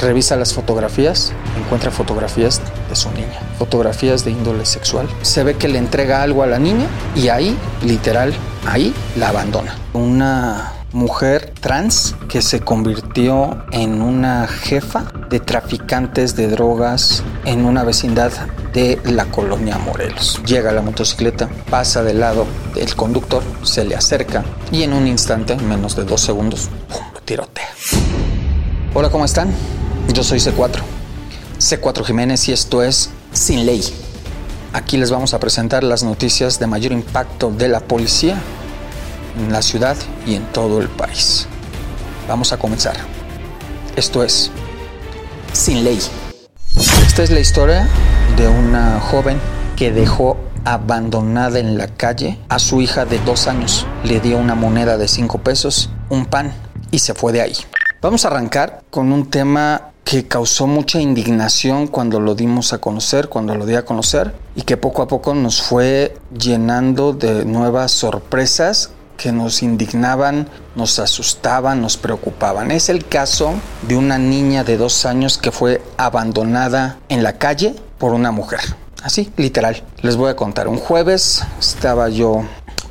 Revisa las fotografías, encuentra fotografías de su niña, fotografías de índole sexual. Se ve que le entrega algo a la niña y ahí, literal, ahí la abandona. Una mujer trans que se convirtió en una jefa de traficantes de drogas en una vecindad de la colonia Morelos. Llega la motocicleta, pasa del lado del conductor, se le acerca y en un instante, en menos de dos segundos, ¡pum! lo tirotea. Hola, ¿cómo están? Yo soy C4, C4 Jiménez y esto es Sin Ley. Aquí les vamos a presentar las noticias de mayor impacto de la policía en la ciudad y en todo el país. Vamos a comenzar. Esto es Sin Ley. Esta es la historia de una joven que dejó abandonada en la calle a su hija de dos años. Le dio una moneda de cinco pesos, un pan y se fue de ahí. Vamos a arrancar con un tema que causó mucha indignación cuando lo dimos a conocer, cuando lo di a conocer, y que poco a poco nos fue llenando de nuevas sorpresas que nos indignaban, nos asustaban, nos preocupaban. Es el caso de una niña de dos años que fue abandonada en la calle por una mujer. Así, literal. Les voy a contar. Un jueves estaba yo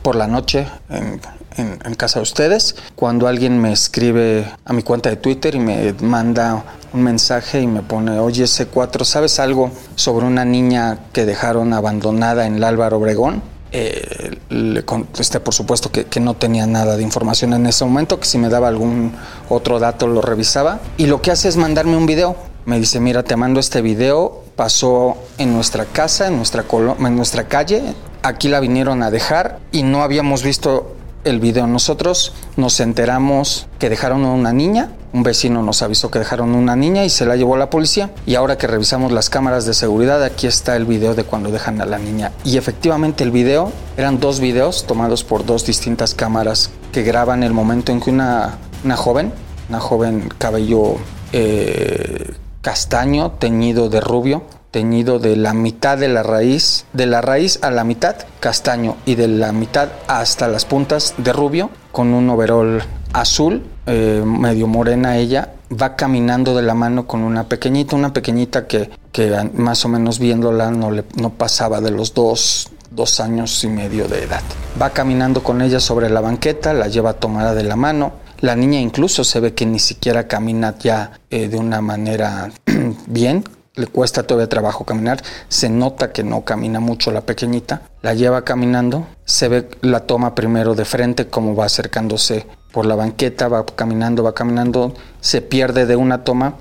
por la noche en, en, casa de ustedes, cuando alguien me escribe a mi cuenta de Twitter y me manda un mensaje y me pone, oye C4, ¿sabes algo sobre una niña que dejaron abandonada en el Álvaro Obregón? Eh, le contesté por supuesto que, que, no tenía nada de información en ese momento, que si me daba algún otro dato lo revisaba. Y lo que hace es mandarme un video. Me dice, mira, te mando este video, pasó en nuestra casa, en nuestra, en nuestra calle, aquí la vinieron a dejar y no habíamos visto el video. Nosotros nos enteramos que dejaron a una niña, un vecino nos avisó que dejaron una niña y se la llevó la policía. Y ahora que revisamos las cámaras de seguridad, aquí está el video de cuando dejan a la niña. Y efectivamente el video eran dos videos tomados por dos distintas cámaras que graban el momento en que una, una joven, una joven cabello eh, castaño, teñido de rubio, teñido de la mitad de la raíz, de la raíz a la mitad castaño y de la mitad hasta las puntas de rubio, con un overol azul, eh, medio morena ella, va caminando de la mano con una pequeñita, una pequeñita que, que más o menos viéndola no, le, no pasaba de los dos, dos años y medio de edad. Va caminando con ella sobre la banqueta, la lleva tomada de la mano. La niña incluso se ve que ni siquiera camina ya eh, de una manera bien, le cuesta todavía trabajo caminar, se nota que no camina mucho la pequeñita, la lleva caminando, se ve la toma primero de frente como va acercándose por la banqueta, va caminando, va caminando, se pierde de una toma,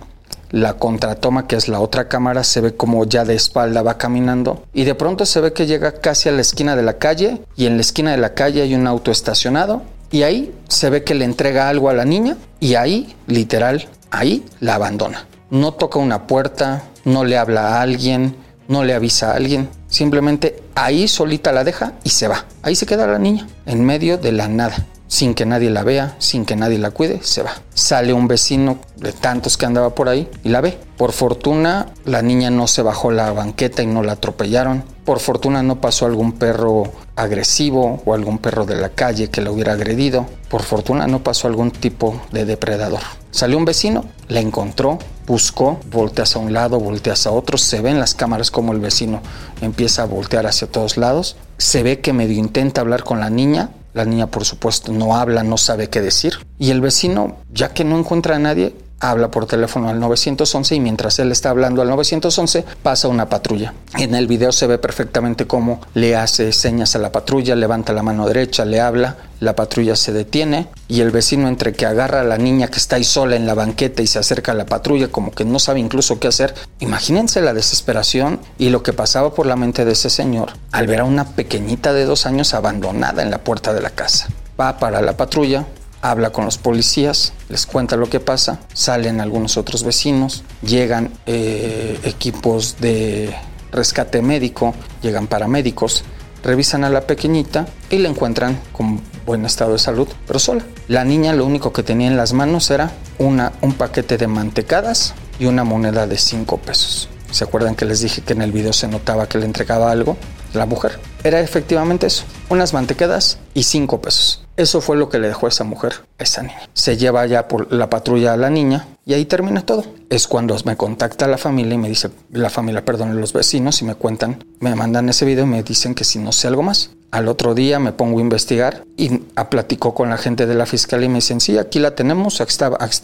la contratoma que es la otra cámara se ve como ya de espalda va caminando y de pronto se ve que llega casi a la esquina de la calle y en la esquina de la calle hay un auto estacionado y ahí se ve que le entrega algo a la niña y ahí, literal, ahí la abandona. No toca una puerta, no le habla a alguien, no le avisa a alguien. Simplemente ahí solita la deja y se va. Ahí se queda la niña, en medio de la nada. Sin que nadie la vea, sin que nadie la cuide, se va. Sale un vecino de tantos que andaba por ahí y la ve. Por fortuna, la niña no se bajó la banqueta y no la atropellaron. Por fortuna no pasó algún perro agresivo o algún perro de la calle que la hubiera agredido. Por fortuna no pasó algún tipo de depredador. Salió un vecino, la encontró, buscó, voltea hacia un lado, voltea hacia otro. Se ve en las cámaras como el vecino empieza a voltear hacia todos lados. Se ve que medio intenta hablar con la niña. La niña, por supuesto, no habla, no sabe qué decir. Y el vecino, ya que no encuentra a nadie, habla por teléfono al 911 y mientras él está hablando al 911 pasa una patrulla. En el video se ve perfectamente cómo le hace señas a la patrulla, levanta la mano derecha, le habla, la patrulla se detiene y el vecino entre que agarra a la niña que está ahí sola en la banqueta y se acerca a la patrulla como que no sabe incluso qué hacer. Imagínense la desesperación y lo que pasaba por la mente de ese señor al ver a una pequeñita de dos años abandonada en la puerta de la casa. Va para la patrulla, habla con los policías, les cuenta lo que pasa, salen algunos otros vecinos, llegan eh, equipos de rescate médico, llegan paramédicos, revisan a la pequeñita y la encuentran con buen estado de salud, pero sola. La niña lo único que tenía en las manos era una, un paquete de mantecadas y una moneda de 5 pesos. ¿Se acuerdan que les dije que en el video se notaba que le entregaba algo? La mujer. Era efectivamente eso, unas mantecadas y 5 pesos. Eso fue lo que le dejó a esa mujer, a esa niña. Se lleva ya por la patrulla a la niña y ahí termina todo. Es cuando me contacta la familia y me dice, la familia, perdón, los vecinos y me cuentan, me mandan ese video y me dicen que si no sé algo más. Al otro día me pongo a investigar y a platico con la gente de la fiscalía y me dicen, sí, aquí la tenemos,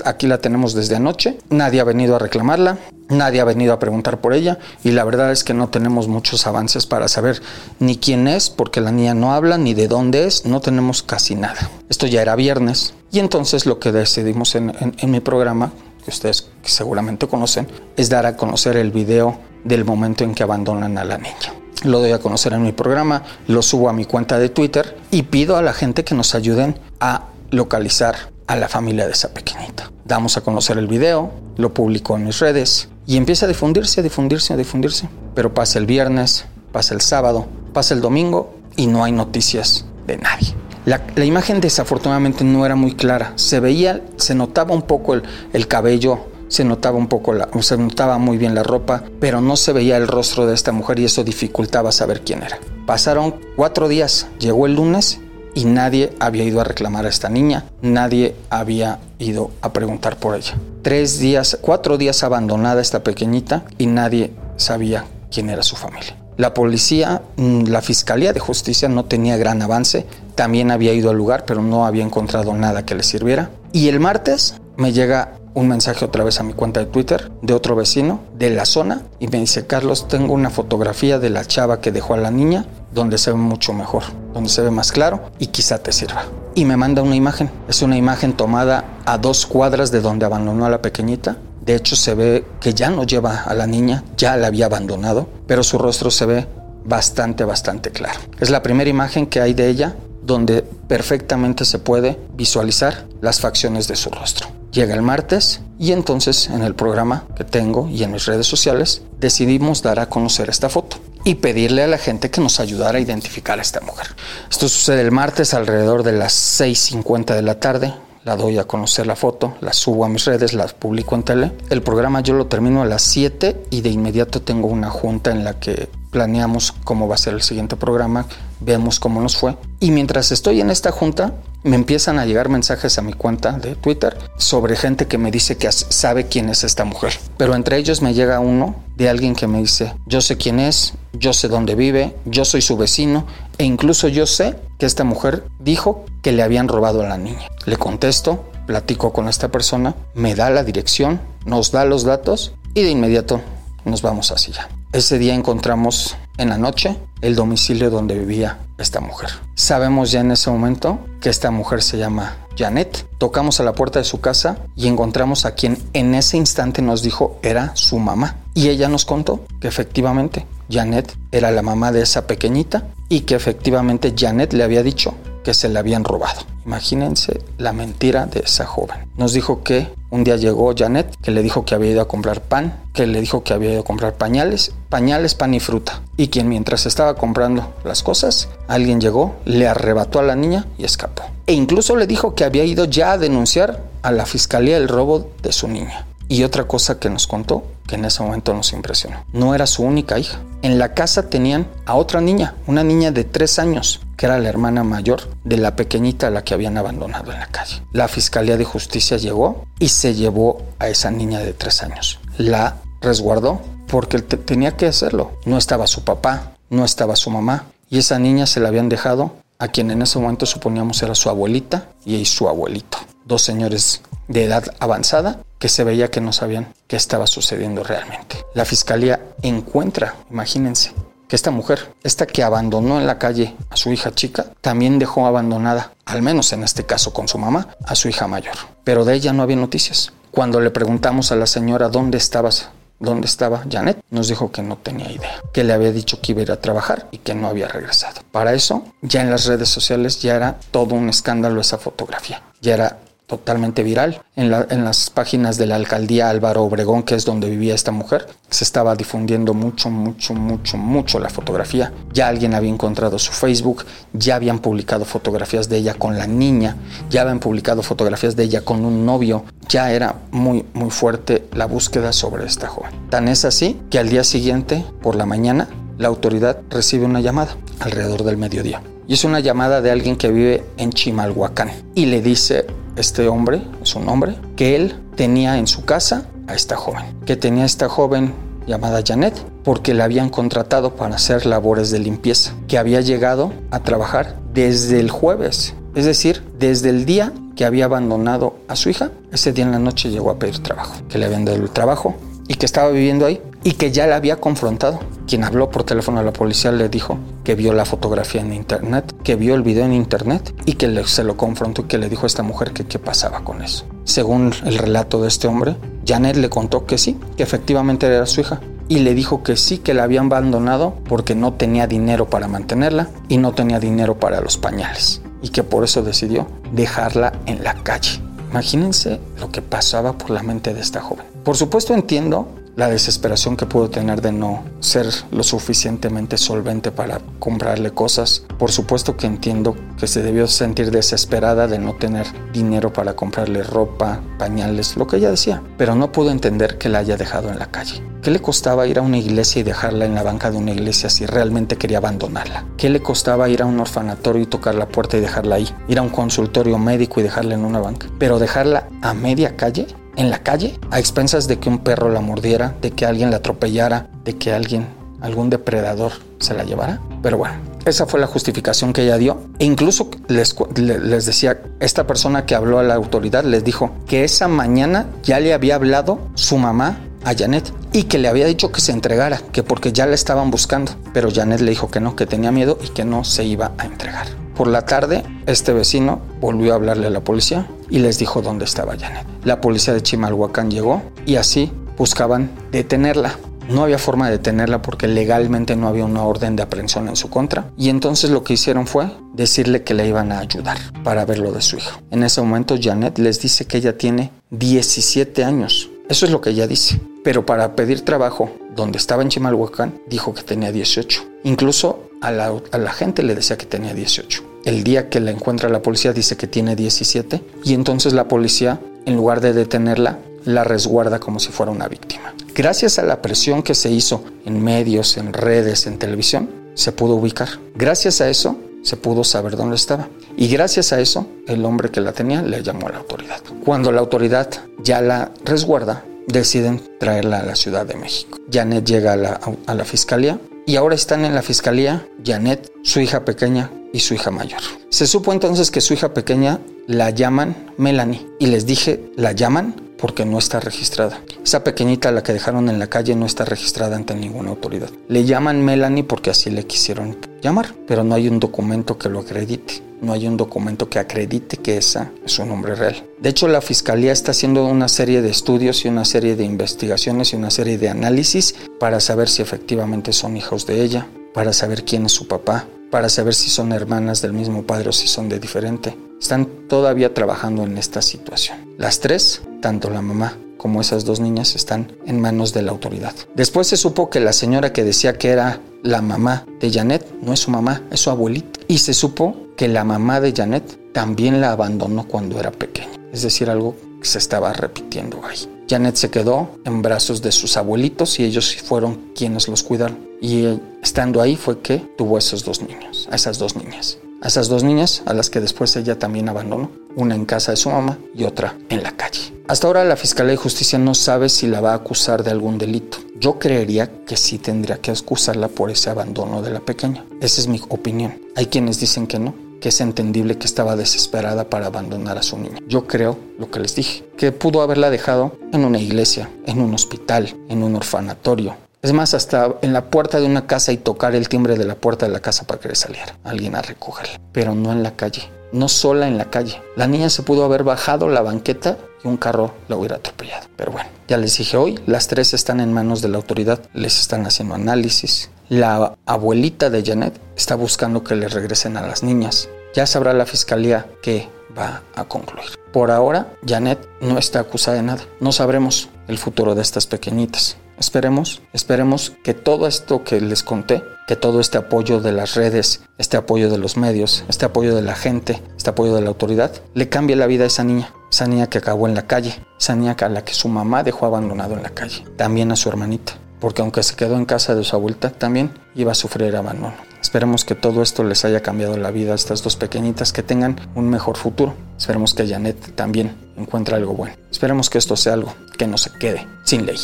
aquí la tenemos desde anoche, nadie ha venido a reclamarla, nadie ha venido a preguntar por ella y la verdad es que no tenemos muchos avances para saber ni quién es, porque la niña no habla, ni de dónde es, no tenemos casi nada. Esto ya era viernes y entonces lo que decidimos en, en mi programa, que ustedes seguramente conocen, es dar a conocer el video del momento en que abandonan a la niña lo doy a conocer en mi programa, lo subo a mi cuenta de Twitter y pido a la gente que nos ayuden a localizar a la familia de esa pequeñita. Damos a conocer el video, lo publico en mis redes y empieza a difundirse, a difundirse, a difundirse. Pero pasa el viernes, pasa el sábado, pasa el domingo y no hay noticias de nadie. La, imagen desafortunadamente no era muy clara. Se veía, se notaba un poco el, el cabello se notaba un poco la, se notaba muy bien la ropa, pero no se veía el rostro de esta mujer y eso dificultaba saber quién era. Pasaron cuatro días, llegó el lunes y nadie había ido a reclamar a esta niña, nadie había ido a preguntar por ella. Tres días, cuatro días abandonada esta pequeñita y nadie sabía quién era su familia. La policía, mm, la Fiscalía de Justicia no tenía gran avance, también había ido al lugar, pero no había encontrado nada que le sirviera. Y el martes me llega un mensaje otra vez a mi cuenta de Twitter de otro vecino de la zona y me dice, Carlos, tengo una fotografía de la chava que dejó a la niña donde se ve mucho mejor, donde se ve más claro y quizá te sirva. Y me manda una imagen. Es una imagen tomada a dos cuadras de donde abandonó a la pequeñita. De hecho se ve que ya no lleva a la niña, ya la había abandonado, pero su rostro se ve bastante, bastante claro. Es la primera imagen que hay de ella donde perfectamente se puede visualizar las facciones de su rostro. Llega el martes y entonces en el programa que tengo y en mis redes sociales decidimos dar a conocer esta foto y pedirle a la gente que nos ayudara a identificar a esta mujer. Esto sucede el martes alrededor de las 6.50 de la tarde. La doy a conocer la foto, la subo a mis redes, la publico en tele. El programa yo lo termino a las 7 y de inmediato tengo una junta en la que planeamos cómo va a ser el siguiente programa, vemos cómo nos fue. Y mientras estoy en esta junta, me empiezan a llegar mensajes a mi cuenta de Twitter sobre gente que me dice que sabe quién es esta mujer. Pero entre ellos me llega uno de alguien que me dice, yo sé quién es, yo sé dónde vive, yo soy su vecino e incluso yo sé que esta mujer dijo que le habían robado a la niña. Le contesto, platico con esta persona, me da la dirección, nos da los datos y de inmediato nos vamos hacia allá. Ese día encontramos en la noche el domicilio donde vivía esta mujer. Sabemos ya en ese momento que esta mujer se llama Janet. Tocamos a la puerta de su casa y encontramos a quien en ese instante nos dijo era su mamá. Y ella nos contó que efectivamente Janet era la mamá de esa pequeñita y que efectivamente Janet le había dicho que se la habían robado. Imagínense la mentira de esa joven. Nos dijo que un día llegó Janet, que le dijo que había ido a comprar pan, que le dijo que había ido a comprar pañales, pañales, pan y fruta. Y quien mientras estaba comprando las cosas, alguien llegó, le arrebató a la niña y escapó. E incluso le dijo que había ido ya a denunciar a la fiscalía el robo de su niña. Y otra cosa que nos contó, que en ese momento nos impresionó, no era su única hija. En la casa tenían a otra niña, una niña de tres años, que era la hermana mayor de la pequeñita a la que habían abandonado en la calle. La Fiscalía de Justicia llegó y se llevó a esa niña de tres años. La resguardó porque tenía que hacerlo. No estaba su papá, no estaba su mamá y esa niña se la habían dejado a quien en ese momento suponíamos era su abuelita y su abuelito. Dos señores de edad avanzada que se veía que no sabían qué estaba sucediendo realmente. La fiscalía encuentra, imagínense, que esta mujer, esta que abandonó en la calle a su hija chica, también dejó abandonada, al menos en este caso con su mamá, a su hija mayor. Pero de ella no había noticias. Cuando le preguntamos a la señora dónde estabas, dónde estaba Janet, nos dijo que no tenía idea, que le había dicho que iba a ir a trabajar y que no había regresado. Para eso, ya en las redes sociales ya era todo un escándalo esa fotografía. Ya era totalmente viral. En, las páginas de la alcaldía Álvaro Obregón, que es donde vivía esta mujer, se estaba difundiendo mucho, mucho, mucho, mucho la fotografía. Ya alguien había encontrado su Facebook, ya habían publicado fotografías de ella con la niña, ya habían publicado fotografías de ella con un novio. Ya era muy, muy fuerte la búsqueda sobre esta joven. Tan es así que al día siguiente, por la mañana, la autoridad recibe una llamada alrededor del mediodía. Y es una llamada de alguien que vive en Chimalhuacán. Y le dice este hombre, es un hombre, que él tenía en su casa a esta joven. Que tenía esta joven llamada Janet porque la habían contratado para hacer labores de limpieza. Que había llegado a trabajar desde el jueves. Es decir, desde el día que había abandonado a su hija, ese día en la noche llegó a pedir trabajo. Que le habían dado el trabajo y que estaba viviendo ahí y que ya la había confrontado. Quien habló por teléfono a la policía le dijo que vio la fotografía en internet, que vio el video en internet y que se lo confrontó y que le dijo a esta mujer que qué pasaba con eso. Según el relato de este hombre, Janet le contó que sí, que efectivamente era su hija, y le dijo que sí, que la habían abandonado porque no tenía dinero para mantenerla y no tenía dinero para los pañales y que por eso decidió dejarla en la calle. Imagínense lo que pasaba por la mente de esta joven. Por supuesto entiendo la desesperación que pudo tener de no ser lo suficientemente solvente para comprarle cosas. Por supuesto que entiendo que se debió sentir desesperada de no tener dinero para comprarle ropa, pañales, lo que ella decía, pero no pudo entender que la haya dejado en la calle. ¿Qué le costaba ir a una iglesia y dejarla en la banca de una iglesia si realmente quería abandonarla? ¿Qué le costaba ir a un orfanatorio y tocar la puerta y dejarla ahí? Ir a un consultorio médico y dejarla en una banca. Pero dejarla a media calle en la calle, a expensas de que un perro la mordiera, de que alguien la atropellara, de que alguien, algún depredador se la llevara. Pero bueno, esa fue la justificación que ella dio. E incluso les, les, decía, esta persona que habló a la autoridad les dijo que esa mañana ya le había hablado su mamá a Janet y que le había dicho que se entregara, que porque ya la estaban buscando. Pero Janet le dijo que no, que tenía miedo y que no se iba a entregar. Por la tarde, este vecino volvió a hablarle a la policía y les dijo dónde estaba Janet. La policía de Chimalhuacán llegó y así buscaban detenerla. No había forma de detenerla porque legalmente no había una orden de aprehensión en su contra. Y entonces lo que hicieron fue decirle que le iban a ayudar para ver lo de su hijo. En ese momento Janet les dice que ella tiene 17 años. Eso es lo que ella dice. Pero para pedir trabajo donde estaba en Chimalhuacán dijo que tenía 18. Incluso a la, gente le decía que tenía 18. El día que la encuentra la policía dice que tiene 17 y entonces la policía, en lugar de detenerla, la resguarda como si fuera una víctima. Gracias a la presión que se hizo en medios, en redes, en televisión, se pudo ubicar. Gracias a eso se pudo saber dónde estaba. Y gracias a eso, el hombre que la tenía le llamó a la autoridad. Cuando la autoridad ya la resguarda, deciden traerla a la Ciudad de México. Janet llega a la, a la fiscalía y ahora están en la fiscalía Janet, su hija pequeña y su hija mayor. Se supo entonces que su hija pequeña la llaman Melanie y les dije, la llaman porque no está registrada. Esa pequeñita la que dejaron en la calle no está registrada ante ninguna autoridad. Le llaman Melanie porque así le quisieron llamar, pero no hay un documento que lo acredite no hay un documento que acredite que esa es su nombre real. De hecho, la Fiscalía está haciendo una serie de estudios y una serie de investigaciones y una serie de análisis para saber si efectivamente son hijos de ella, para saber quién es su papá, para saber si son hermanas del mismo padre o si son de diferente. Están todavía trabajando en esta situación. Las tres, tanto la mamá como esas dos niñas, están en manos de la autoridad. Después se supo que la señora que decía que era la mamá de Janet no es su mamá, es su abuelita. Y se supo que la mamá de Janet también la abandonó cuando era pequeña. Es decir, algo que se estaba repitiendo ahí. Janet se quedó en brazos de sus abuelitos y ellos fueron quienes los cuidaron. Y estando ahí fue que tuvo a esos dos niños, esas dos niñas. A esas dos niñas a las que después ella también abandonó, una en casa de su mamá y otra en la calle. Hasta ahora la Fiscalía de Justicia no sabe si la va a acusar de algún delito. Yo creería que sí tendría que acusarla por ese abandono de la pequeña. Esa es mi opinión. Hay quienes dicen que no, que es entendible que estaba desesperada para abandonar a su niña. Yo creo lo que les dije, que pudo haberla dejado en una iglesia, en un hospital, en un orfanatorio, es más, hasta en la puerta de una casa y tocar el timbre de la puerta de la casa para que le saliera alguien a recogerla. Pero no en la calle, no sola en la calle. La niña se pudo haber bajado la banqueta y un carro la hubiera atropellado. Pero bueno, ya les dije hoy, las tres están en manos de la autoridad, les están haciendo análisis. La abuelita de Janet está buscando que le regresen a las niñas. Ya sabrá la fiscalía qué va a concluir. Por ahora, Janet no está acusada de nada. No sabremos el futuro de estas pequeñitas. Esperemos, esperemos que todo esto que les conté, que todo este apoyo de las redes, este apoyo de los medios, este apoyo de la gente, este apoyo de la autoridad, le cambie la vida a esa niña, esa niña que acabó en la calle, esa niña a la que su mamá dejó abandonado en la calle, también a su hermanita, porque aunque se quedó en casa de su abuelita, también iba a sufrir abandono. Esperemos que todo esto les haya cambiado la vida a estas dos pequeñitas, que tengan un mejor futuro. Esperemos que Janet también encuentre algo bueno. Esperemos que esto sea algo que no se quede sin ley.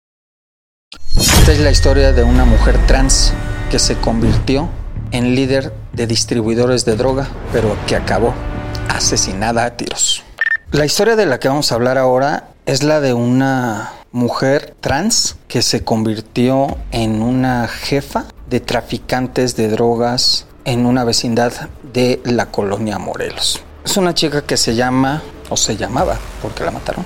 Esta es la historia de una mujer trans que se convirtió en líder de distribuidores de droga, pero que acabó asesinada a tiros. La historia de la que vamos a hablar ahora es la de una mujer trans que se convirtió en una jefa de traficantes de drogas en una vecindad de la colonia Morelos. Es una chica que se llama, o se llamaba, porque la mataron,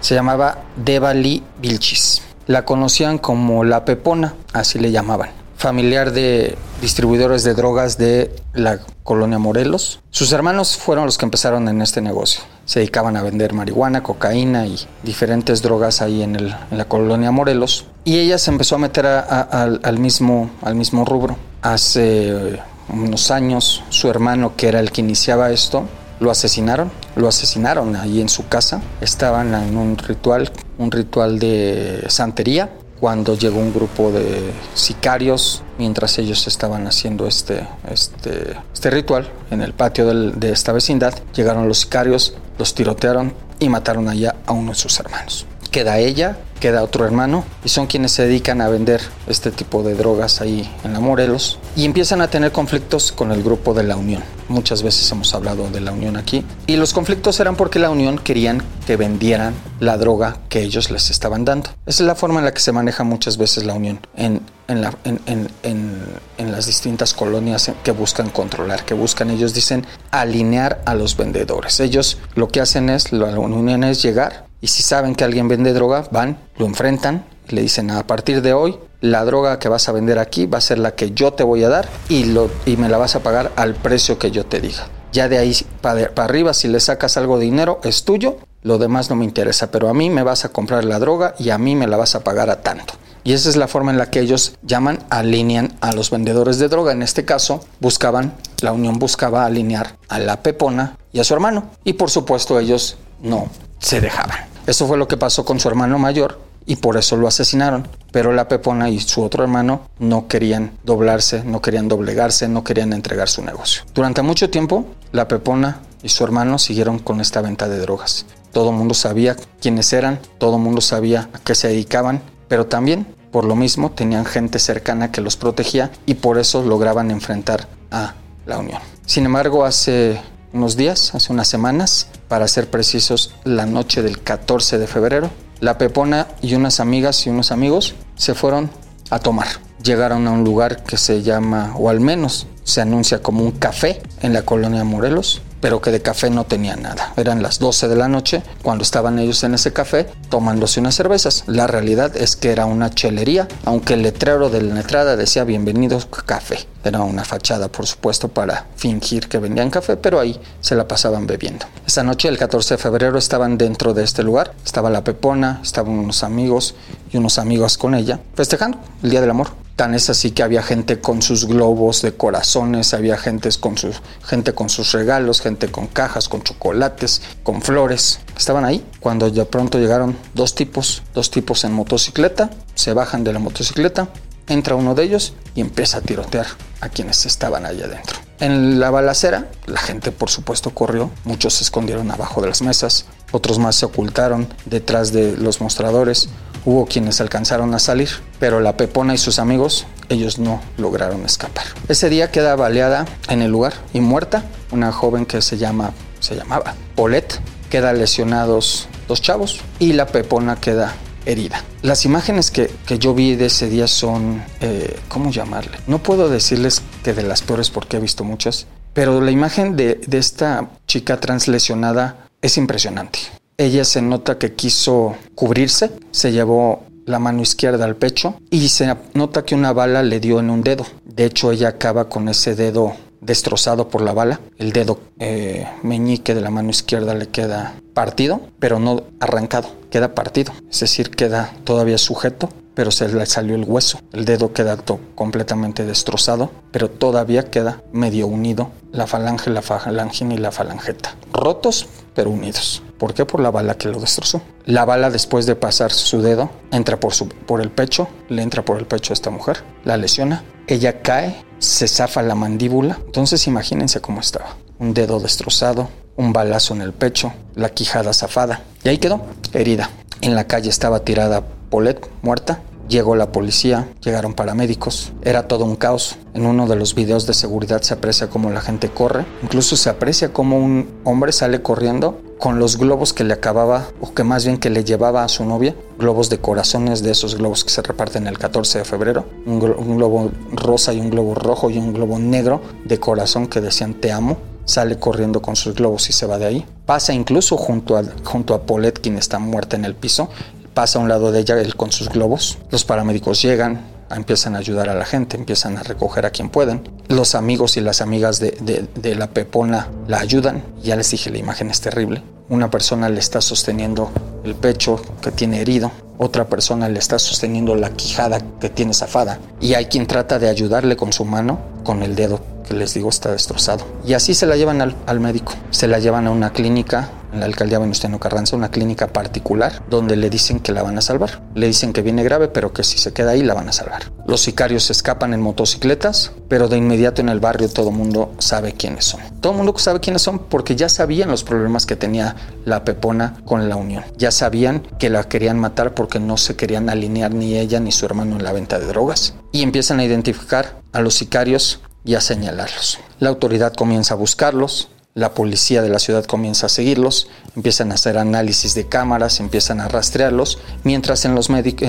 se llamaba Devali Vilchis. La conocían como la Pepona, así le llamaban. Familiar de distribuidores de drogas de la colonia Morelos. Sus hermanos fueron los que empezaron en este negocio. Se dedicaban a vender marihuana, cocaína y diferentes drogas ahí en, la colonia Morelos. Y ella se empezó a meter al, mismo, al mismo rubro. Hace unos años, su hermano, que era el que iniciaba esto, lo asesinaron, lo asesinaron ahí en su casa. Estaban en un ritual, un ritual de santería, cuando llegó un grupo de sicarios mientras ellos estaban haciendo este, este, este ritual en el patio de esta vecindad. Llegaron los sicarios, los tirotearon y mataron allá a uno de sus hermanos. Queda ella, queda otro hermano y son quienes se dedican a vender este tipo de drogas ahí en la Morelos y empiezan a tener conflictos con el grupo de la Unión. Muchas veces hemos hablado de la Unión aquí y los conflictos eran porque la Unión querían que vendieran la droga que ellos les estaban dando. Esa es la forma en la que se maneja muchas veces la Unión en, en, en las distintas colonias que buscan controlar, que buscan, ellos dicen, alinear a los vendedores. Ellos lo que hacen es, la Unión es llegar y si saben que alguien vende droga, van, lo enfrentan le dicen, a partir de hoy, la droga que vas a vender aquí va a ser la que yo te voy a dar y, lo, y me la vas a pagar al precio que yo te diga. Ya de ahí para, arriba, si le sacas algo de dinero, es tuyo, lo demás no me interesa, pero a mí me vas a comprar la droga y a mí me la vas a pagar a tanto. Y esa es la forma en la que ellos llaman, alinean a los vendedores de droga. En este caso, buscaban, la unión buscaba alinear a la pepona y a su hermano. Y por supuesto ellos no se dejaban. Eso fue lo que pasó con su hermano mayor y por eso lo asesinaron. Pero la Pepona y su otro hermano no querían doblarse, no querían doblegarse, no querían entregar su negocio. Durante mucho tiempo, la Pepona y su hermano siguieron con esta venta de drogas. Todo el mundo sabía quiénes eran, todo el mundo sabía a qué se dedicaban, pero también, por lo mismo, tenían gente cercana que los protegía y por eso lograban enfrentar a la Unión. Sin embargo, hace unos días, hace unas semanas, para ser precisos, la noche del 14 de febrero, la Pepona y unas amigas y unos amigos se fueron a tomar. Llegaron a un lugar que se llama, o al menos se anuncia como un café en la colonia Morelos pero que de café no tenía nada. Eran las 12 de la noche cuando estaban ellos en ese café tomándose unas cervezas. La realidad es que era una chelería, aunque el letrero de la entrada decía bienvenidos café. Era una fachada, por supuesto, para fingir que vendían café, pero ahí se la pasaban bebiendo. Esa noche, el 14 de febrero, estaban dentro de este lugar. Estaba la Pepona, estaban unos amigos y unos amigos con ella, festejando el Día del Amor. Tan es así que había gente con sus globos de corazones, había gente con, sus, gente con sus regalos, gente con cajas, con chocolates, con flores. Estaban ahí cuando de pronto llegaron dos tipos, dos tipos en motocicleta, se bajan de la motocicleta, entra uno de ellos y empieza a tirotear a quienes estaban allá adentro. En la balacera, la gente por supuesto corrió, muchos se escondieron abajo de las mesas, otros más se ocultaron detrás de los mostradores, Hubo quienes alcanzaron a salir, pero la Pepona y sus amigos, ellos no lograron escapar. Ese día queda baleada en el lugar y muerta una joven que se llama, se llamaba Paulette. Queda lesionados dos chavos y la Pepona queda herida. Las imágenes que, yo vi de ese día son, eh, ¿cómo llamarle? No puedo decirles que de las peores porque he visto muchas, pero la imagen de, de esta chica translesionada es impresionante. Ella se nota que quiso cubrirse, se llevó la mano izquierda al pecho y se nota que una bala le dio en un dedo. De hecho, ella acaba con ese dedo destrozado por la bala. El dedo eh, meñique de la mano izquierda le queda partido, pero no arrancado, queda partido. Es decir, queda todavía sujeto, pero se le salió el hueso. El dedo queda completamente destrozado, pero todavía queda medio unido la falange, la falangina y la falangeta. Rotos, pero unidos. ¿Por qué? Por la bala que lo destrozó. La bala después de pasar su dedo entra por, su, por el pecho, le entra por el pecho a esta mujer, la lesiona, ella cae, se zafa la mandíbula. Entonces imagínense cómo estaba. Un dedo destrozado, un balazo en el pecho, la quijada zafada. Y ahí quedó, herida. En la calle estaba tirada Paulette, muerta, Llegó la policía, llegaron paramédicos, era todo un caos. En uno de los videos de seguridad se aprecia cómo la gente corre, incluso se aprecia cómo un hombre sale corriendo con los globos que le acababa, o que más bien que le llevaba a su novia, globos de corazones de esos globos que se reparten el 14 de febrero, un, globo rosa y un globo rojo y un globo negro de corazón que decían te amo, sale corriendo con sus globos y se va de ahí. Pasa incluso junto a, junto a Paulette, quien está muerta en el piso, pasa a un lado de ella él con sus globos. Los paramédicos llegan, empiezan a ayudar a la gente, empiezan a recoger a quien pueden. Los amigos y las amigas de, de, la Pepona la ayudan. Ya les dije, la imagen es terrible. Una persona le está sosteniendo el pecho que tiene herido, otra persona le está sosteniendo la quijada que tiene zafada y hay quien trata de ayudarle con su mano, con el dedo que les digo está destrozado. Y así se la llevan al, al médico, se la llevan a una clínica en la alcaldía Venustiano Carranza, una clínica particular, donde le dicen que la van a salvar. Le dicen que viene grave, pero que si se queda ahí la van a salvar. Los sicarios escapan en motocicletas, pero de inmediato en el barrio todo el mundo sabe quiénes son. Todo el mundo sabe quiénes son porque ya sabían los problemas que tenía la Pepona con la Unión. Ya sabían que la querían matar porque no se querían alinear ni ella ni su hermano en la venta de drogas. Y empiezan a identificar a los sicarios y a señalarlos. La autoridad comienza a buscarlos, la policía de la ciudad comienza a seguirlos, empiezan a hacer análisis de cámaras, empiezan a rastrearlos, mientras en,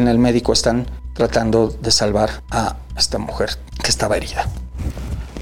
el médico están tratando de salvar a esta mujer que estaba herida.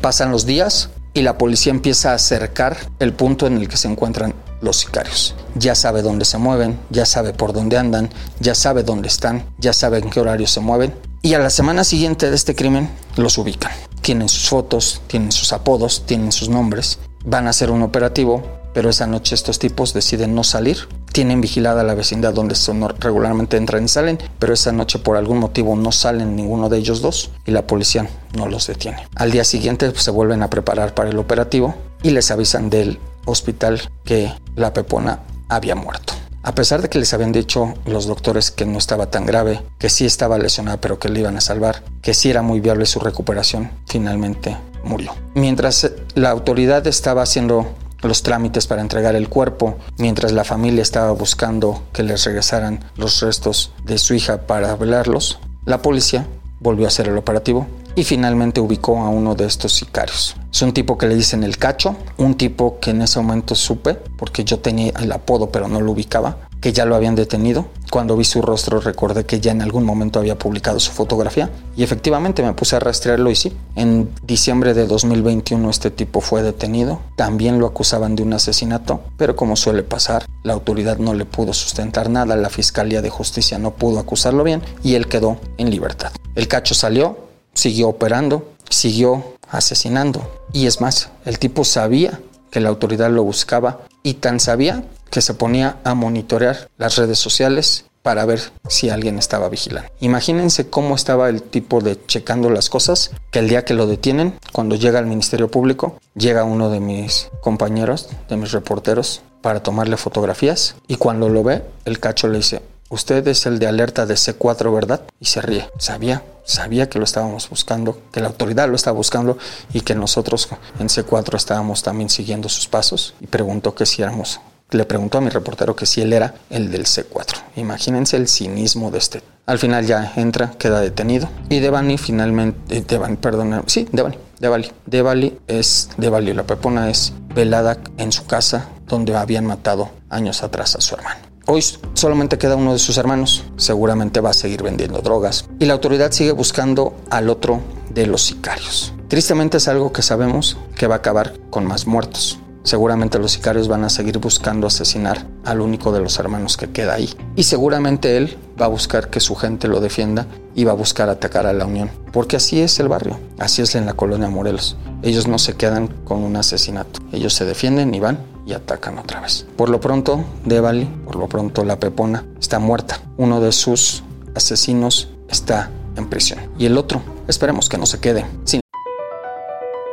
Pasan los días y la policía empieza a acercar el punto en el que se encuentran los sicarios. Ya sabe dónde se mueven, ya sabe por dónde andan, ya sabe dónde están, ya sabe en qué horario se mueven. Y a la semana siguiente de este crimen los ubican. Tienen sus fotos, tienen sus apodos, tienen sus nombres Van a hacer un operativo, pero esa noche estos tipos deciden no salir. Tienen vigilada la vecindad donde son, regularmente entran y salen, pero esa noche por algún motivo no salen ninguno de ellos dos y la policía no los detiene. Al día siguiente pues, se vuelven a preparar para el operativo y les avisan del hospital que la pepona había muerto. A pesar de que les habían dicho los doctores que no estaba tan grave, que sí estaba lesionada pero que le iban a salvar, que sí era muy viable su recuperación, finalmente murió. Mientras la autoridad estaba haciendo los trámites para entregar el cuerpo, mientras la familia estaba buscando que les regresaran los restos de su hija para velarlos, la policía volvió a hacer el operativo y finalmente ubicó a uno de estos sicarios. Es un tipo que le dicen el cacho, un tipo que en ese momento supe, porque yo tenía el apodo pero no lo ubicaba, que ya lo habían detenido. Cuando vi su rostro recordé que ya en algún momento había publicado su fotografía y efectivamente me puse a rastrearlo y sí, en diciembre de 2021 este tipo fue detenido. También lo acusaban de un asesinato, pero como suele pasar, la autoridad no le pudo sustentar nada, la Fiscalía de Justicia no pudo acusarlo bien y él quedó en libertad. El cacho salió, siguió operando, siguió asesinando y es más, el tipo sabía que la autoridad lo buscaba y tan sabía que se ponía a monitorear las redes sociales para ver si alguien estaba vigilando. Imagínense cómo estaba el tipo de checando las cosas, que el día que lo detienen, cuando llega al Ministerio Público, llega uno de mis compañeros, de mis reporteros, para tomarle fotografías y cuando lo ve, el cacho le dice, usted es el de alerta de C4, ¿verdad? Y se ríe. Sabía, sabía que lo estábamos buscando, que la autoridad lo estaba buscando y que nosotros en C4 estábamos también siguiendo sus pasos y preguntó que si éramos le preguntó a mi reportero que si él era el del C4. Imagínense el cinismo de este. Al final ya entra, queda detenido. Y Devani finalmente, eh, Devani, perdón, sí, Devani, Devali. Devali es, Devali, la pepona es velada en su casa donde habían matado años atrás a su hermano. Hoy solamente queda uno de sus hermanos, seguramente va a seguir vendiendo drogas y la autoridad sigue buscando al otro de los sicarios. Tristemente es algo que sabemos que va a acabar con más muertos. Seguramente los sicarios van a seguir buscando asesinar al único de los hermanos que queda ahí. Y seguramente él va a buscar que su gente lo defienda y va a buscar atacar a la Unión. Porque así es el barrio, así es en la colonia Morelos. Ellos no se quedan con un asesinato. Ellos se defienden y van y atacan otra vez. Por lo pronto, Devali, por lo pronto la Pepona, está muerta. Uno de sus asesinos está en prisión. Y el otro, esperemos que no se quede sin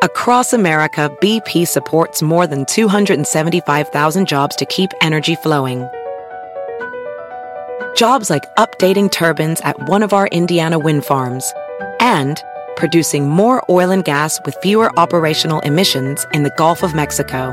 Across America, BP supports more than 275,000 jobs to keep energy flowing. Jobs like updating turbines at one of our Indiana wind farms and producing more oil and gas with fewer operational emissions in the Gulf of Mexico.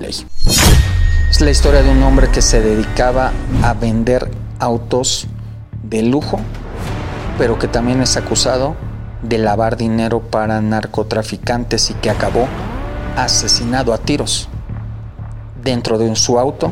Es la historia de un hombre que se dedicaba a vender autos de lujo, pero que también es acusado de lavar dinero para narcotraficantes y que acabó asesinado a tiros dentro de su auto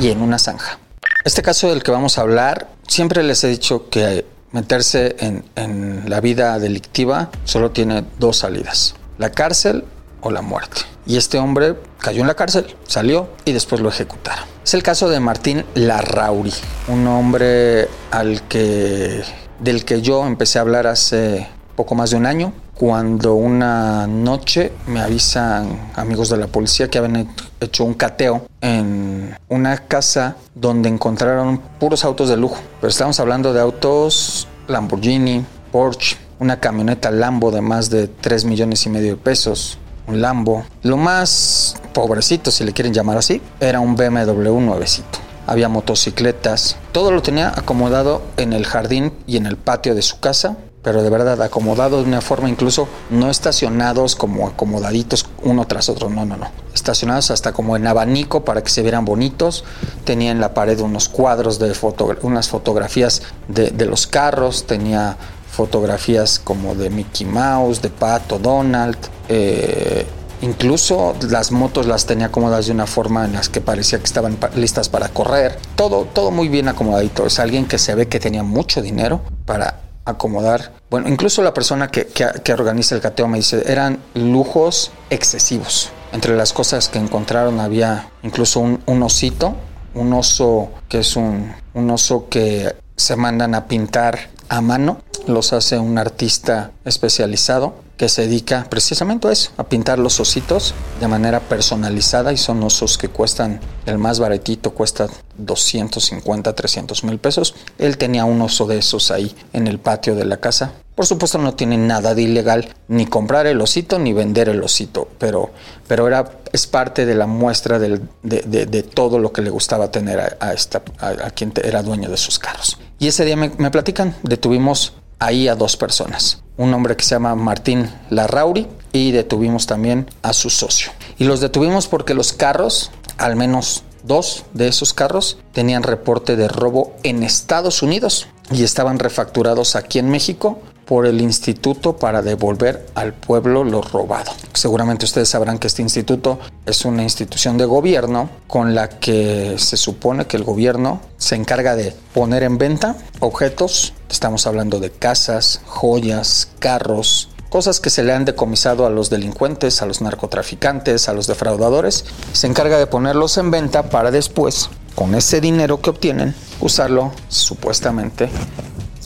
y en una zanja. Este caso del que vamos a hablar, siempre les he dicho que meterse en, en la vida delictiva solo tiene dos salidas, la cárcel o la muerte. Y este hombre cayó en la cárcel, salió y después lo ejecutaron. Es el caso de Martín Larrauri, un hombre al que del que yo empecé a hablar hace poco más de un año, cuando una noche me avisan amigos de la policía que habían hecho un cateo en una casa donde encontraron puros autos de lujo. Pero estamos hablando de autos Lamborghini, Porsche, una camioneta Lambo de más de 3 millones y medio de pesos, un Lambo. Lo más pobrecito, si le quieren llamar así, era un BMW nuevecito. Había motocicletas, todo lo tenía acomodado en el jardín y en el patio de su casa, pero de verdad acomodado de una forma incluso no estacionados como acomodaditos uno tras otro, no, no, no. Estacionados hasta como en abanico para que se vieran bonitos. Tenía en la pared unos cuadros de foto, unas fotografías de, de los carros, tenía fotografías como de Mickey Mouse, de Pato Donald, eh, incluso las motos las tenía acomodadas de una forma en las que parecía que estaban listas para correr. Todo, todo muy bien acomodadito. Es alguien que se ve que tenía mucho dinero para acomodar. Bueno, incluso la persona que, que, organiza el cateo me dice, eran lujos excesivos. Entre las cosas que encontraron había incluso un, un osito, un oso que es un, un oso que se mandan a pintar a mano, los hace un artista especializado que se dedica precisamente a eso, a pintar los ositos de manera personalizada y son osos que cuestan, el más baratito cuesta 250, 300 mil pesos. Él tenía un oso de esos ahí en el patio de la casa. Por supuesto no tiene nada de ilegal ni comprar el osito ni vender el osito, pero, pero era, es parte de la muestra de, de, todo lo que le gustaba tener a, esta, a, quien era dueño de sus carros. Y ese día me, me platican, detuvimos ahí a dos personas, un hombre que se llama Martín Larrauri y detuvimos también a su socio. Y los detuvimos porque los carros, al menos Dos de esos carros tenían reporte de robo en Estados Unidos y estaban refacturados aquí en México por el instituto para devolver al pueblo lo robado. Seguramente ustedes sabrán que este instituto es una institución de gobierno con la que se supone que el gobierno se encarga de poner en venta objetos, estamos hablando de casas, joyas, carros, cosas que se le han decomisado a los delincuentes, a los narcotraficantes, a los defraudadores, se encarga de ponerlos en venta para después, con ese dinero que obtienen, usarlo supuestamente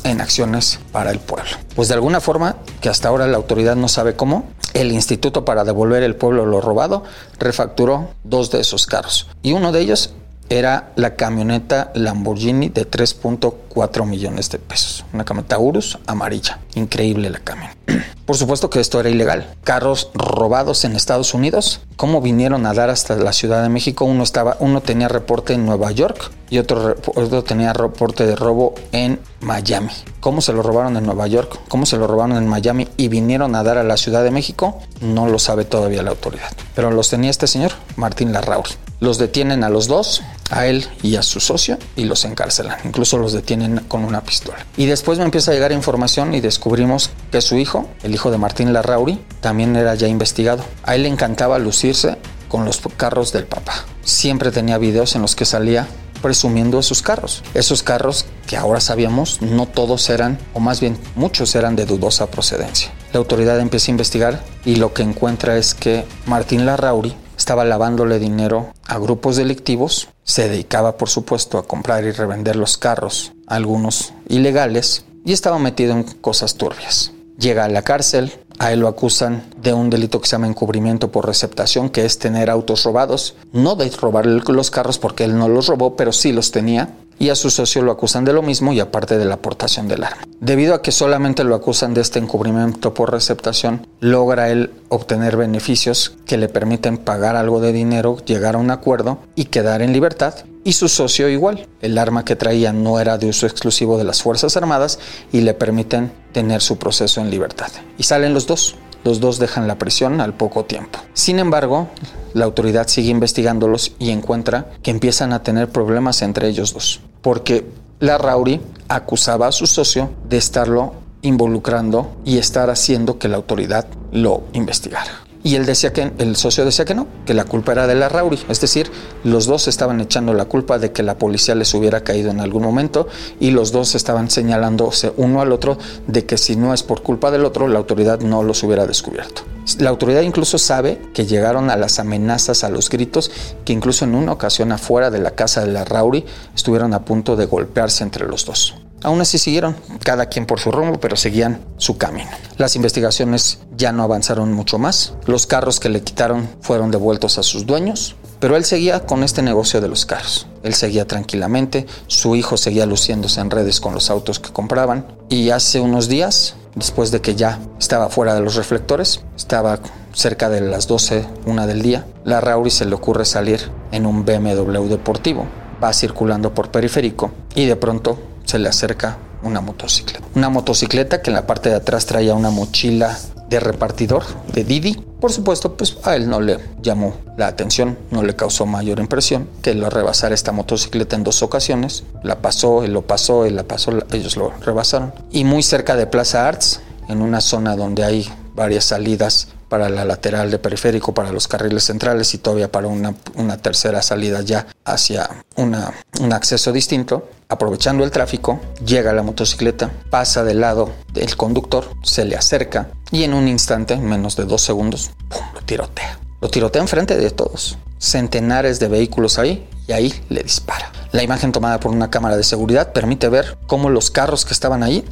en acciones para el pueblo. Pues de alguna forma, que hasta ahora la autoridad no sabe cómo, el Instituto para devolver el pueblo lo robado refacturó dos de esos carros. Y uno de ellos era la camioneta Lamborghini de 3.4 millones de pesos. Una camioneta Urus amarilla. Increíble la camioneta. Por supuesto que esto era ilegal. Carros robados en Estados Unidos. ¿Cómo vinieron a dar hasta la Ciudad de México? Uno, estaba, uno tenía reporte en Nueva York y otro, otro tenía reporte de robo en Miami. ¿Cómo se lo robaron en Nueva York? ¿Cómo se lo robaron en Miami y vinieron a dar a la Ciudad de México? No lo sabe todavía la autoridad. Pero los tenía este señor, Martín Larrauri. Los detienen a los dos, a él y a su socio, y los encarcelan. Incluso los detienen con una pistola. Y después me empieza a llegar información y descubrimos que su hijo, el hijo de Martín Larrauri, también era ya investigado. A él le encantaba lucirse con los carros del papá. Siempre tenía videos en los que salía presumiendo esos carros. Esos carros que ahora sabíamos no todos eran, o más bien muchos eran de dudosa procedencia. La autoridad empieza a investigar y lo que encuentra es que Martín Larrauri estaba lavándole dinero a grupos delictivos, se dedicaba por supuesto a comprar y revender los carros, algunos ilegales, y estaba metido en cosas turbias. Llega a la cárcel, a él lo acusan de un delito que se llama encubrimiento por receptación, que es tener autos robados, no de robar los carros porque él no los robó, pero sí los tenía, y a su socio lo acusan de lo mismo y aparte de la aportación del arma. Debido a que solamente lo acusan de este encubrimiento por receptación, logra él obtener beneficios que le permiten pagar algo de dinero, llegar a un acuerdo y quedar en libertad. Y su socio igual. El arma que traía no era de uso exclusivo de las Fuerzas Armadas y le permiten tener su proceso en libertad. Y salen los dos. Los dos dejan la prisión al poco tiempo. Sin embargo, la autoridad sigue investigándolos y encuentra que empiezan a tener problemas entre ellos dos porque la Rauri acusaba a su socio de estarlo involucrando y estar haciendo que la autoridad lo investigara. Y él decía que el socio decía que no, que la culpa era de la Rauri. Es decir, los dos estaban echando la culpa de que la policía les hubiera caído en algún momento y los dos estaban señalándose uno al otro de que si no es por culpa del otro, la autoridad no los hubiera descubierto. La autoridad incluso sabe que llegaron a las amenazas, a los gritos, que incluso en una ocasión afuera de la casa de la Rauri estuvieron a punto de golpearse entre los dos. Aún así siguieron, cada quien por su rumbo, pero seguían su camino. Las investigaciones ya no avanzaron mucho más. Los carros que le quitaron fueron devueltos a sus dueños, pero él seguía con este negocio de los carros. Él seguía tranquilamente, su hijo seguía luciéndose en redes con los autos que compraban y hace unos días, después de que ya estaba fuera de los reflectores, estaba cerca de las 12, una del día, la Rauri se le ocurre salir en un BMW deportivo. Va circulando por periférico y de pronto se le acerca una motocicleta. Una motocicleta que en la parte de atrás traía una mochila de repartidor de Didi. Por supuesto, pues a él no le llamó la atención, no le causó mayor impresión que lo rebasara esta motocicleta en dos ocasiones. La pasó, él lo pasó, él la pasó, ellos lo rebasaron. Y muy cerca de Plaza Arts, en una zona donde hay varias salidas para la lateral de periférico, para los carriles centrales y todavía para una, una tercera salida ya hacia una, un acceso distinto. Aprovechando el tráfico, llega la motocicleta, pasa del lado del conductor, se le acerca y en un instante, en menos de dos segundos, lo tirotea. Lo tirotea enfrente de todos. Centenares de vehículos ahí y ahí le dispara. La imagen tomada por una cámara de seguridad permite ver cómo los carros que estaban ahí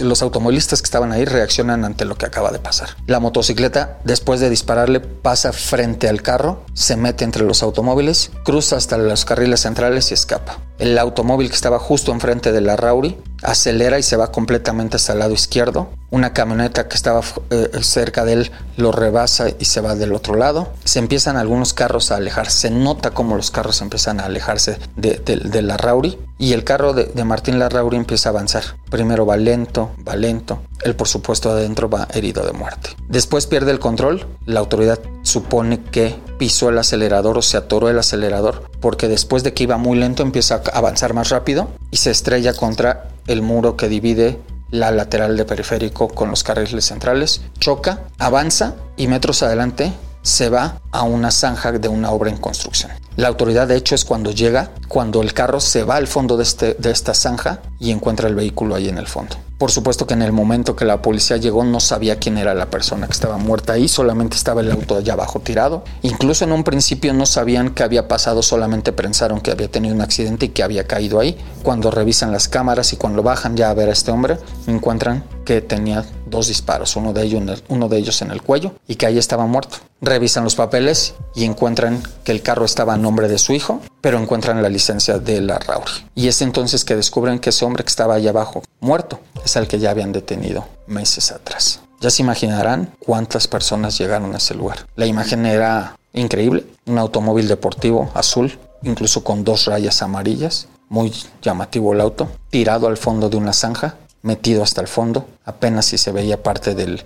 los automovilistas que estaban ahí reaccionan ante lo que acaba de pasar. La motocicleta, después de dispararle, pasa frente al carro, se mete entre los automóviles, cruza hasta los carriles centrales y escapa. El automóvil que estaba justo enfrente de la Rauri acelera y se va completamente hasta el lado izquierdo. Una camioneta que estaba eh, cerca de él lo rebasa y se va del otro lado. Se empiezan algunos carros a alejar. Se nota cómo los carros empiezan a alejarse de, la Rauri. Y el carro de, de Martín Larrauri empieza a avanzar. Primero va lento, va lento. Él por supuesto adentro va herido de muerte. Después pierde el control. La autoridad supone que pisó el acelerador o se atoró el acelerador porque después de que iba muy lento empieza a avanzar más rápido y se estrella contra el muro que divide la lateral de periférico con los carriles centrales, choca, avanza y metros adelante se va a una zanja de una obra en construcción. La autoridad de hecho es cuando llega, cuando el carro se va al fondo de, este, de esta zanja y encuentra el vehículo ahí en el fondo. Por supuesto que en el momento que la policía llegó no sabía quién era la persona que estaba muerta ahí, solamente estaba el auto allá abajo tirado. Incluso en un principio no sabían qué había pasado, solamente pensaron que había tenido un accidente y que había caído ahí. Cuando revisan las cámaras y cuando bajan ya a ver a este hombre, encuentran que tenía dos disparos, uno de ellos, en el cuello y que ahí estaba muerto. Revisan los papeles y encuentran que el carro estaba a nombre de su hijo, pero encuentran la licencia de la Rauri. Y es entonces que descubren que ese hombre que estaba ahí abajo, muerto, es el que ya habían detenido meses atrás. Ya se imaginarán cuántas personas llegaron a ese lugar. La imagen era increíble, un automóvil deportivo azul, incluso con dos rayas amarillas, muy llamativo el auto, tirado al fondo de una zanja, metido hasta el fondo, apenas si se veía parte del,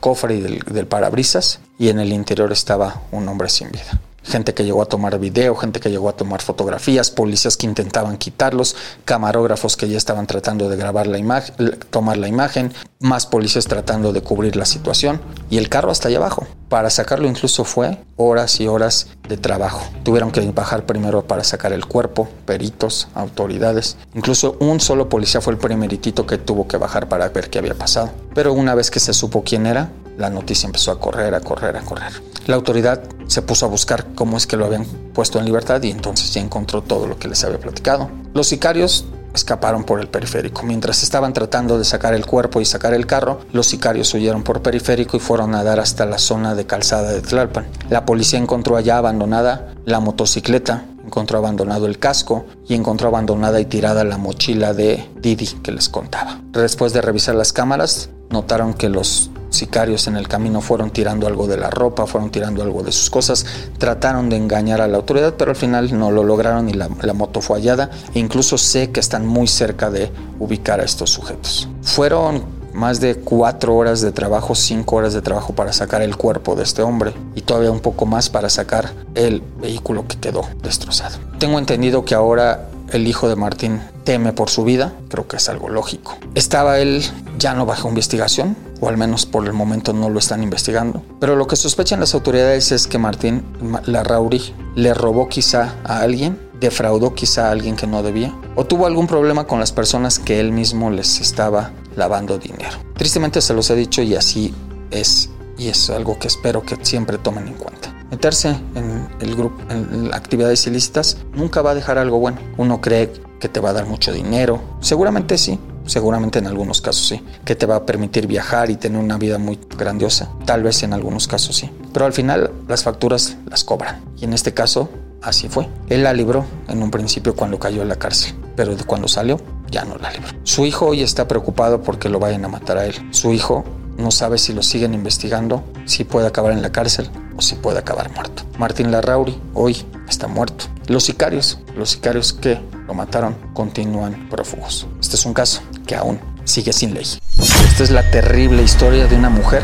cofre y del, del parabrisas, y en el interior estaba un hombre sin vida gente que llegó a tomar video, gente que llegó a tomar fotografías, policías que intentaban quitarlos, camarógrafos que ya estaban tratando de grabar la imagen, tomar la imagen, más policías tratando de cubrir la situación y el carro hasta allá abajo. Para sacarlo incluso fue horas y horas de trabajo. Tuvieron que bajar primero para sacar el cuerpo, peritos, autoridades. Incluso un solo policía fue el primeritito que tuvo que bajar para ver qué había pasado. Pero una vez que se supo quién era, la noticia empezó a correr, a correr, a correr. La autoridad se puso a buscar cómo es que lo habían puesto en libertad y entonces ya encontró todo lo que les había platicado. Los sicarios escaparon por el periférico. Mientras estaban tratando de sacar el cuerpo y sacar el carro, los sicarios huyeron por periférico y fueron a dar hasta la zona de calzada de Tlalpan. La policía encontró allá abandonada la motocicleta, encontró abandonado el casco y encontró abandonada y tirada la mochila de Didi que les contaba. Después de revisar las cámaras, notaron que los sicarios en el camino fueron tirando algo de la ropa, fueron tirando algo de sus cosas, trataron de engañar a la autoridad, pero al final no lo lograron y la, moto fue hallada. E incluso sé que están muy cerca de ubicar a estos sujetos. Fueron más de cuatro horas de trabajo, cinco horas de trabajo para sacar el cuerpo de este hombre y todavía un poco más para sacar el vehículo que quedó destrozado. Tengo entendido que ahora el hijo de Martín teme por su vida, creo que es algo lógico. Estaba él ya no bajo investigación, o al menos por el momento no lo están investigando. Pero lo que sospechan las autoridades es que Martín Larrauri le robó quizá a alguien, defraudó quizá a alguien que no debía, o tuvo algún problema con las personas que él mismo les estaba lavando dinero. Tristemente se los he dicho y así es, y es algo que espero que siempre tomen en cuenta. Meterse en el grupo, en actividades ilícitas, nunca va a dejar algo bueno. Uno cree que te va a dar mucho dinero. Seguramente sí, seguramente en algunos casos sí. Que te va a permitir viajar y tener una vida muy grandiosa. Tal vez en algunos casos sí. Pero al final las facturas las cobran. Y en este caso así fue. Él la libró en un principio cuando cayó en la cárcel. Pero cuando salió ya no la libró. Su hijo hoy está preocupado porque lo vayan a matar a él. Su hijo no sabe si lo siguen investigando, si puede acabar en la cárcel si puede acabar muerto. Martín Larrauri hoy está muerto. Los sicarios, los sicarios que lo mataron, continúan prófugos. Este es un caso que aún sigue sin ley. Esta es la terrible historia de una mujer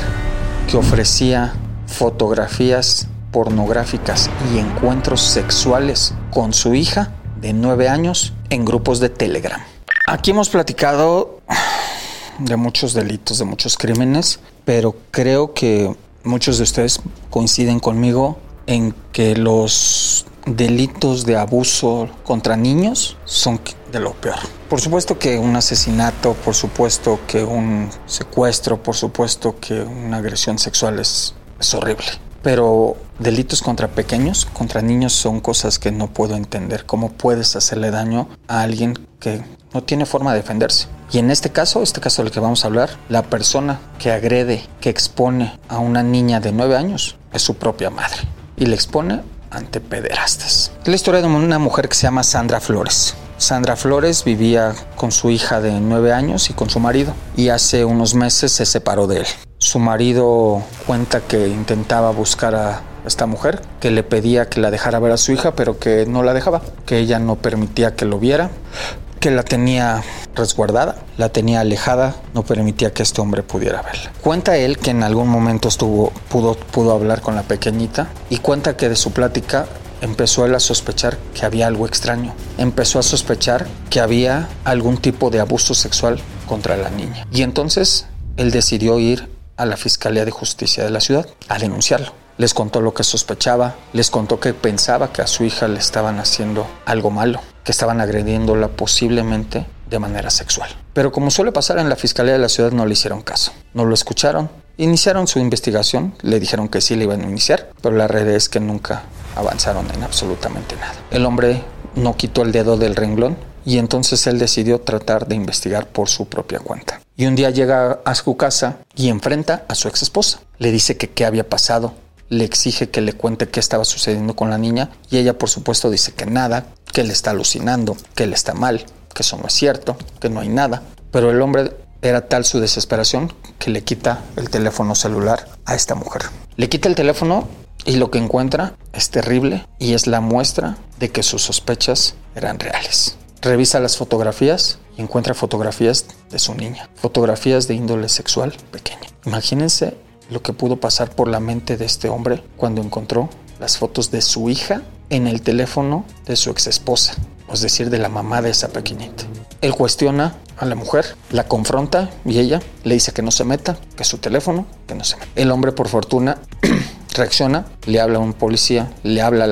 que ofrecía fotografías pornográficas y encuentros sexuales con su hija de nueve años en grupos de Telegram. Aquí hemos platicado de muchos delitos, de muchos crímenes, pero creo que muchos de ustedes coinciden conmigo en que los delitos de abuso contra niños son de lo peor. Por supuesto que un asesinato, por supuesto que un secuestro, por supuesto que una agresión sexual es, es horrible. Pero delitos contra pequeños, contra niños, son cosas que no puedo entender. ¿Cómo puedes hacerle daño a alguien que no tiene forma de defenderse? Y en este caso, este caso del que vamos a hablar, la persona que agrede, que expone a una niña de 9 años es su propia madre. Y le expone ante pederastas. La historia de una mujer que se llama Sandra Flores. Sandra Flores vivía con su hija de 9 años y con su marido y hace unos meses se separó de él. Su marido cuenta que intentaba buscar a esta mujer, que le pedía que la dejara ver a su hija, pero que no la dejaba, que ella no permitía que lo viera, que la tenía resguardada, la tenía alejada, no permitía que este hombre pudiera verla. Cuenta él que en algún momento estuvo, pudo, pudo hablar con la pequeñita y cuenta que de su plática empezó él a sospechar que había algo extraño. Empezó a sospechar que había algún tipo de abuso sexual contra la niña. Y entonces él decidió ir a la Fiscalía de Justicia de la ciudad a denunciarlo. Les contó lo que sospechaba, les contó que pensaba que a su hija le estaban haciendo algo malo, que estaban agrediéndola posiblemente de manera sexual. Pero como suele pasar en la Fiscalía de la ciudad no le hicieron caso, no lo escucharon, iniciaron su investigación, le dijeron que sí le iban a iniciar, pero la red es que nunca avanzaron en absolutamente nada. El hombre no quitó el dedo del renglón y entonces él decidió tratar de investigar por su propia cuenta. Y un día llega a su casa y enfrenta a su ex esposa. Le dice que qué había pasado, le exige que le cuente qué estaba sucediendo con la niña y ella por supuesto dice que nada, que él está alucinando, que él está mal, que eso no es cierto, que no hay nada. Pero el hombre era tal su desesperación que le quita el teléfono celular a esta mujer. Le quita el teléfono y lo que encuentra es terrible y es la muestra de que sus sospechas eran reales. Revisa las fotografías y encuentra fotografías de su niña, fotografías de índole sexual pequeña. Imagínense lo que pudo pasar por la mente de este hombre cuando encontró las fotos de su hija en el teléfono de su ex esposa, es decir, de la mamá de esa pequeñita. Él cuestiona a la mujer, la confronta y ella le dice que no se meta, que su teléfono, que no se meta. El hombre, por fortuna, reacciona, le habla a un policía, le habla a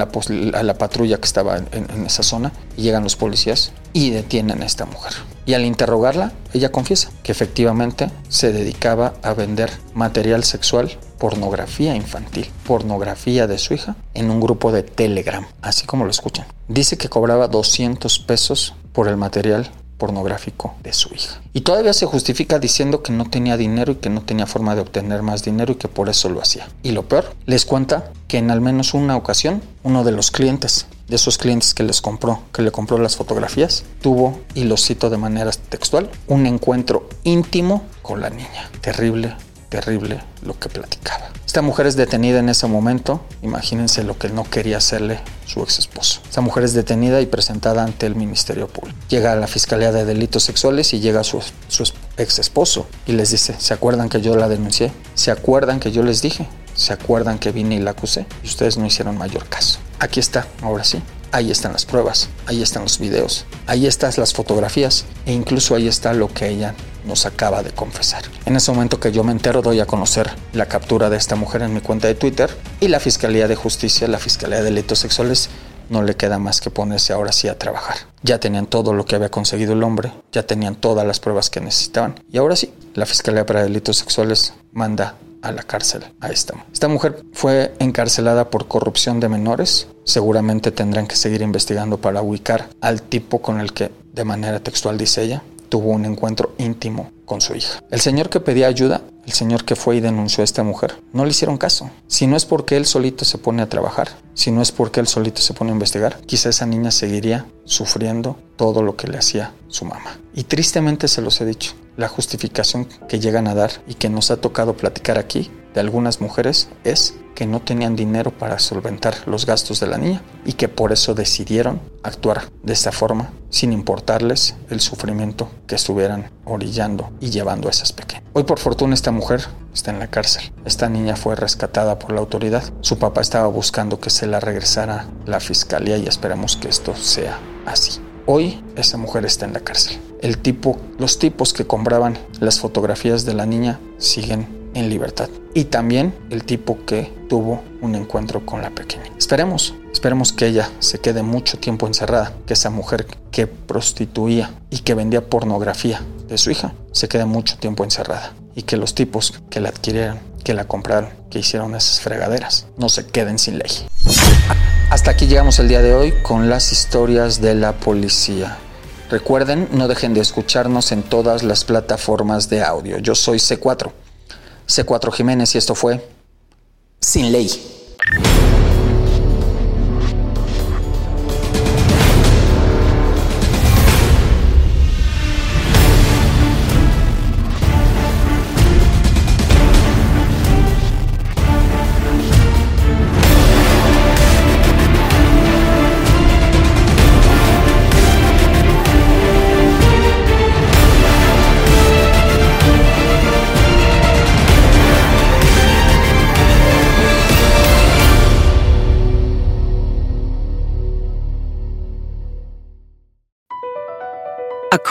la, patrulla que estaba en, esa zona y llegan los policías y detienen a esta mujer. Y al interrogarla, ella confiesa que efectivamente se dedicaba a vender material sexual, pornografía infantil, pornografía de su hija en un grupo de Telegram, así como lo escuchan. Dice que cobraba 200 pesos por el material pornográfico de su hija. Y todavía se justifica diciendo que no tenía dinero y que no tenía forma de obtener más dinero y que por eso lo hacía. Y lo peor, les cuenta que en al menos una ocasión uno de los clientes, de esos clientes que les compró, que le compró las fotografías, tuvo, y lo cito de manera textual, un encuentro íntimo con la niña. Terrible, terrible lo que platicaba. Esta mujer es detenida en ese momento. Imagínense lo que no quería hacerle su ex esposo. Esta mujer es detenida y presentada ante el Ministerio Público. Llega a la Fiscalía de Delitos Sexuales y llega su, su ex esposo y les dice, ¿se acuerdan que yo la denuncié? ¿Se acuerdan que yo les dije? ¿Se acuerdan que vine y la acusé? Y ustedes no hicieron mayor caso. Aquí está, ahora sí. Ahí están las pruebas, ahí están los videos, ahí están las fotografías e incluso ahí está lo que ella nos acaba de confesar. En ese momento que yo me entero doy a conocer la captura de esta mujer en mi cuenta de Twitter y la Fiscalía de Justicia, la Fiscalía de Delitos Sexuales no le queda más que ponerse ahora sí a trabajar. Ya tenían todo lo que había conseguido el hombre, ya tenían todas las pruebas que necesitaban y ahora sí, la Fiscalía para Delitos Sexuales manda a la cárcel a esta. Esta mujer fue encarcelada por corrupción de menores. Seguramente tendrán que seguir investigando para ubicar al tipo con el que, de manera textual dice ella, tuvo un encuentro íntimo con su hija. El señor que pedía ayuda, el señor que fue y denunció a esta mujer, no le hicieron caso. Si no es porque él solito se pone a trabajar, si no es porque él solito se pone a investigar, quizá esa niña seguiría sufriendo todo lo que le hacía su mamá. Y tristemente se los he dicho, la justificación que llegan a dar y que nos ha tocado platicar aquí de algunas mujeres es que no tenían dinero para solventar los gastos de la niña y que por eso decidieron actuar de esta forma sin importarles el sufrimiento que estuvieran orillando y llevando a esas pequeñas. Hoy por fortuna esta mujer está en la cárcel. Esta niña fue rescatada por la autoridad. Su papá estaba buscando que se la regresara la fiscalía y esperamos que esto sea así. Hoy esa mujer está en la cárcel. El tipo, los tipos que compraban las fotografías de la niña siguen en libertad. Y también el tipo que tuvo un encuentro con la pequeña. Esperemos, esperemos que ella se quede mucho tiempo encerrada, que esa mujer que prostituía y que vendía pornografía de su hija se quede mucho tiempo encerrada y que los tipos que la adquirieron, que la compraron, que hicieron esas fregaderas, no se queden sin ley. Hasta aquí llegamos el día de hoy con las historias de la policía. Recuerden, no dejen de escucharnos en todas las plataformas de audio. Yo soy C4, C4 Jiménez y esto fue Sin Ley.